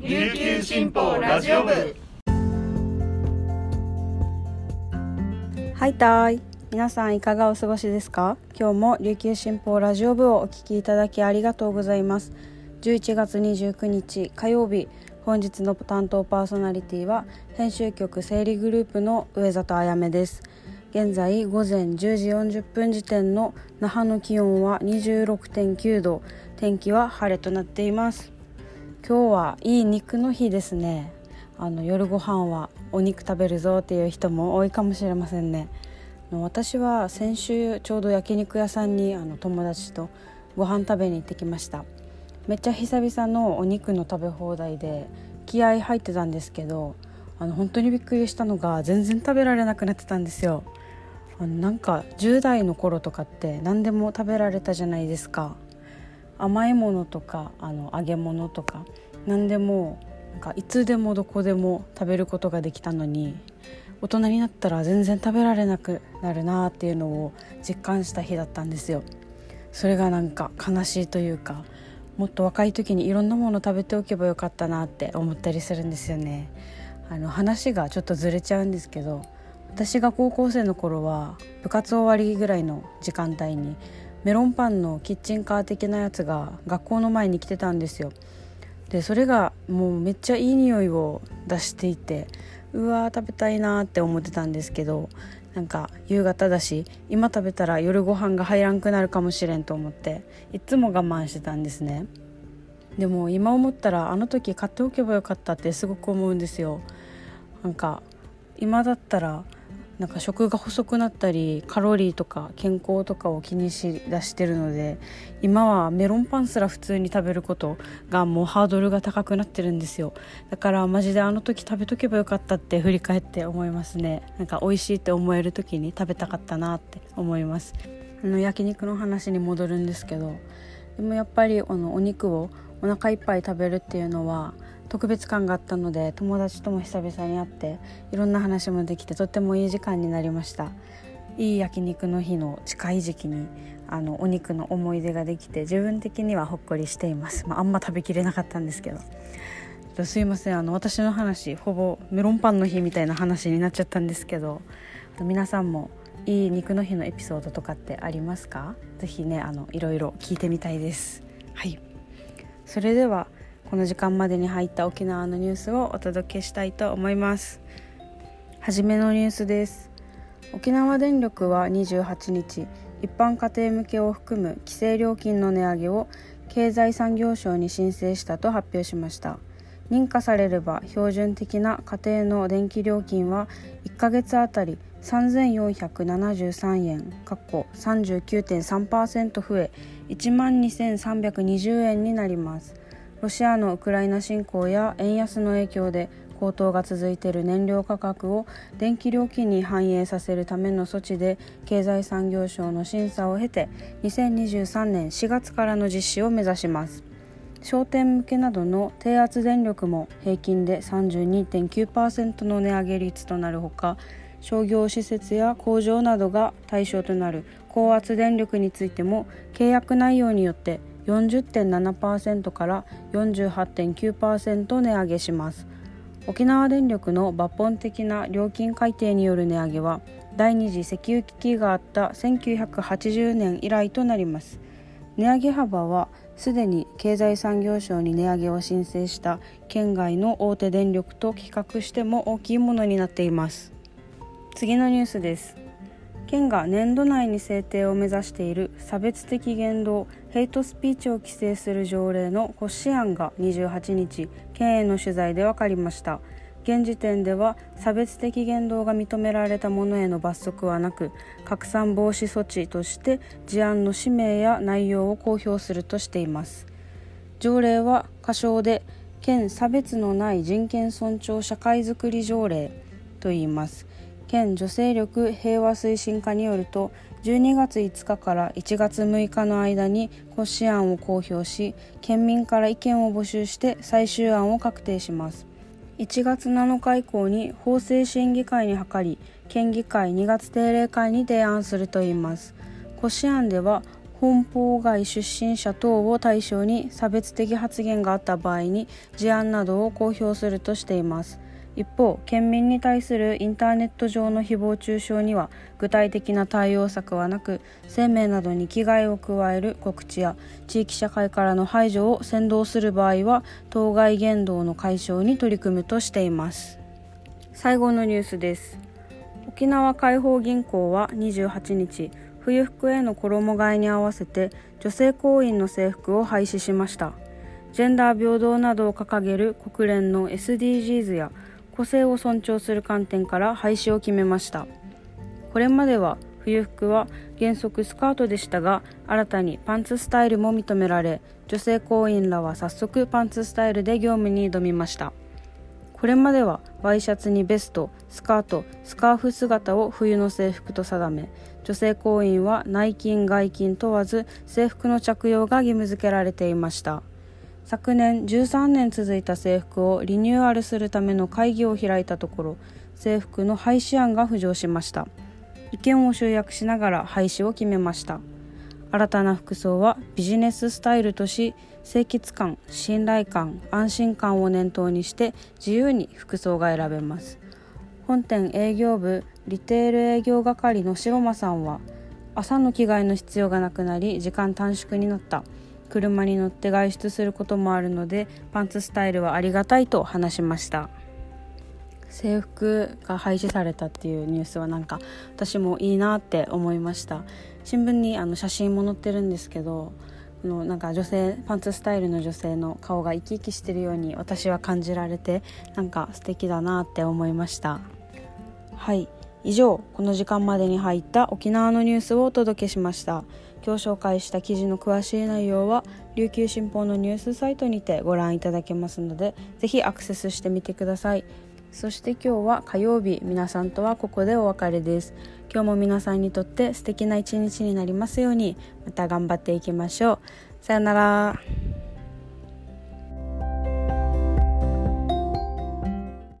琉球新報ラジオ部。はいたーい。皆さんいかがお過ごしですか？今日も琉球新報ラジオ部をお聞きいただきありがとうございます。11月29日火曜日本日の担当パーソナリティは編集局整理グループの上里あやめです。現在午前10時40分時点の那覇の気温は26.9度。天気は晴れとなっています。今日はいい肉の日ですね。あの夜ご飯はお肉食べるぞっていう人も多いかもしれませんね。私は先週ちょうど焼肉屋さんにあの友達とご飯食べに行ってきました。めっちゃ久々のお肉の食べ放題で気合入ってたんですけどあの本当にびっくりしたのが全然食べられなくなってたんですよ。あのなんか10代の頃とかって何でも食べられたじゃないですか。甘いものとかあの揚げ物とか。何でもなんかいつでもどこでも食べることができたのに大人になったら全然食べられなくなるなっていうのを実感した日だったんですよ。それがなんか悲しいというかもっと若い時にいろんなもの食べておけばよかったなって思ったりするんですよね。あの話がちょっとずれちゃうんですけど私が高校生の頃は部活終わりぐらいの時間帯にメロンパンのキッチンカー的なやつが学校の前に来てたんですよ。でそれがもうめっちゃいい匂いを出していてうわー食べたいなって思ってたんですけどなんか夕方だし今食べたら夜ご飯が入らんくなるかもしれんと思っていつも我慢してたんですね。でも今思ったらあの時買っておけばよかったってすごく思うんですよ。なんか今だったらなんか食が細くなったりカロリーとか健康とかを気にしだしてるので今はメロンパンすら普通に食べることがもうハードルが高くなってるんですよ。だからマジであの時食べとけばよかったって振り返って思いますね。なんか美味しいって思える時に食べたかったなって思います。あの焼肉の話に戻るんですけどでもやっぱりあのお肉をお腹いっぱい食べるっていうのは特別感があったので友達とも久々に会っていろんな話もできてとってもいい時間になりました。いい焼肉の日の近い時期にあのお肉の思い出ができて自分的にはほっこりしています、まあ、あんま食べきれなかったんですけど。すいません。あの私の話ほぼメロンパンの日みたいな話になっちゃったんですけど皆さんもいい肉の日のエピソードとかってありますか？ぜひねあのいろいろ聞いてみたいです。はい。それではこの時間までに入った沖縄のニュースをお届けしたいと思います。はじめのニュースです。沖縄電力は28日一般家庭向けを含む規制料金の値上げを経済産業省に申請したと発表しました。認可されれば標準的な家庭の電気料金は1ヶ月あたり3473円かっこ39.3%増え1万2320円になります。ロシアのウクライナ侵攻や円安の影響で高騰が続いている燃料価格を電気料金に反映させるための措置で経済産業省の審査を経て2023年4月からの実施を目指します。商店向けなどの低圧電力も平均で32.9%の値上げ率となるほか商業施設や工場などが対象となる高圧電力についても契約内容によって40.7%から48.9%値上げします。沖縄電力の抜本的な料金改定による値上げは第二次石油危機があった1980年以来となります。値上げ幅はすでに経済産業省に値上げを申請した県外の大手電力と比較しても大きいものになっています。次のニュースです。県が年度内に制定を目指している差別的言動ヘイトスピーチを規制する条例の骨子案が28日県への取材で分かりました。現時点では差別的言動が認められたものへの罰則はなく拡散防止措置として事案の氏名や内容を公表するとしています。条例は仮称で県差別のない人権尊重社会づくり条例と言います。県女性力平和推進課によると12月5日から1月6日の間に骨子案を公表し県民から意見を募集して最終案を確定します。1月7日以降に法制審議会に諮り県議会2月定例会に提案するといいます。骨子案では本邦外出身者等を対象に差別的発言があった場合に事案などを公表するとしています。一方県民に対するインターネット上の誹謗中傷には具体的な対応策はなく生命などに危害を加える告知や地域社会からの排除を先導する場合は当該言動の解消に取り組むとしています。最後のニュースです。沖縄解放銀行は28日冬服への衣替えに合わせて女性行員の制服を廃止しました。ジェンダー平等などを掲げる国連の SDGs や個性を尊重する観点から廃止を決めました。これまでは冬服は原則スカートでしたが新たにパンツスタイルも認められ女性行員らは早速パンツスタイルで業務に挑みました。これまではワイシャツにベストスカートスカーフ姿を冬の制服と定め女性行員は内勤外勤問わず制服の着用が義務付けられていました。昨年13年続いた制服をリニューアルするための会議を開いたところ制服の廃止案が浮上しました。意見を集約しながら廃止を決めました。新たな服装はビジネススタイルとし清潔感信頼感安心感を念頭にして自由に服装が選べます。本店営業部リテール営業係の白間さんは朝の着替えの必要がなくなり時間短縮になった。車に乗って外出することもあるのでパンツスタイルはありがたいと話しました。制服が廃止されたっていうニュースはなんか私もいいなって思いました。新聞にあの写真も載ってるんですけどのなんか女性パンツスタイルの女性の顔が生き生きしてるように私は感じられてなんか素敵だなって思いました。はい。以上この時間までに入った沖縄のニュースをお届けしました。今日紹介した記事の詳しい内容は琉球新報のニュースサイトにてご覧いただけますのでぜひアクセスしてみてください。そして今日は火曜日皆さんとはここでお別れです。今日も皆さんにとって素敵な一日になりますようにまた頑張っていきましょう。さよなら。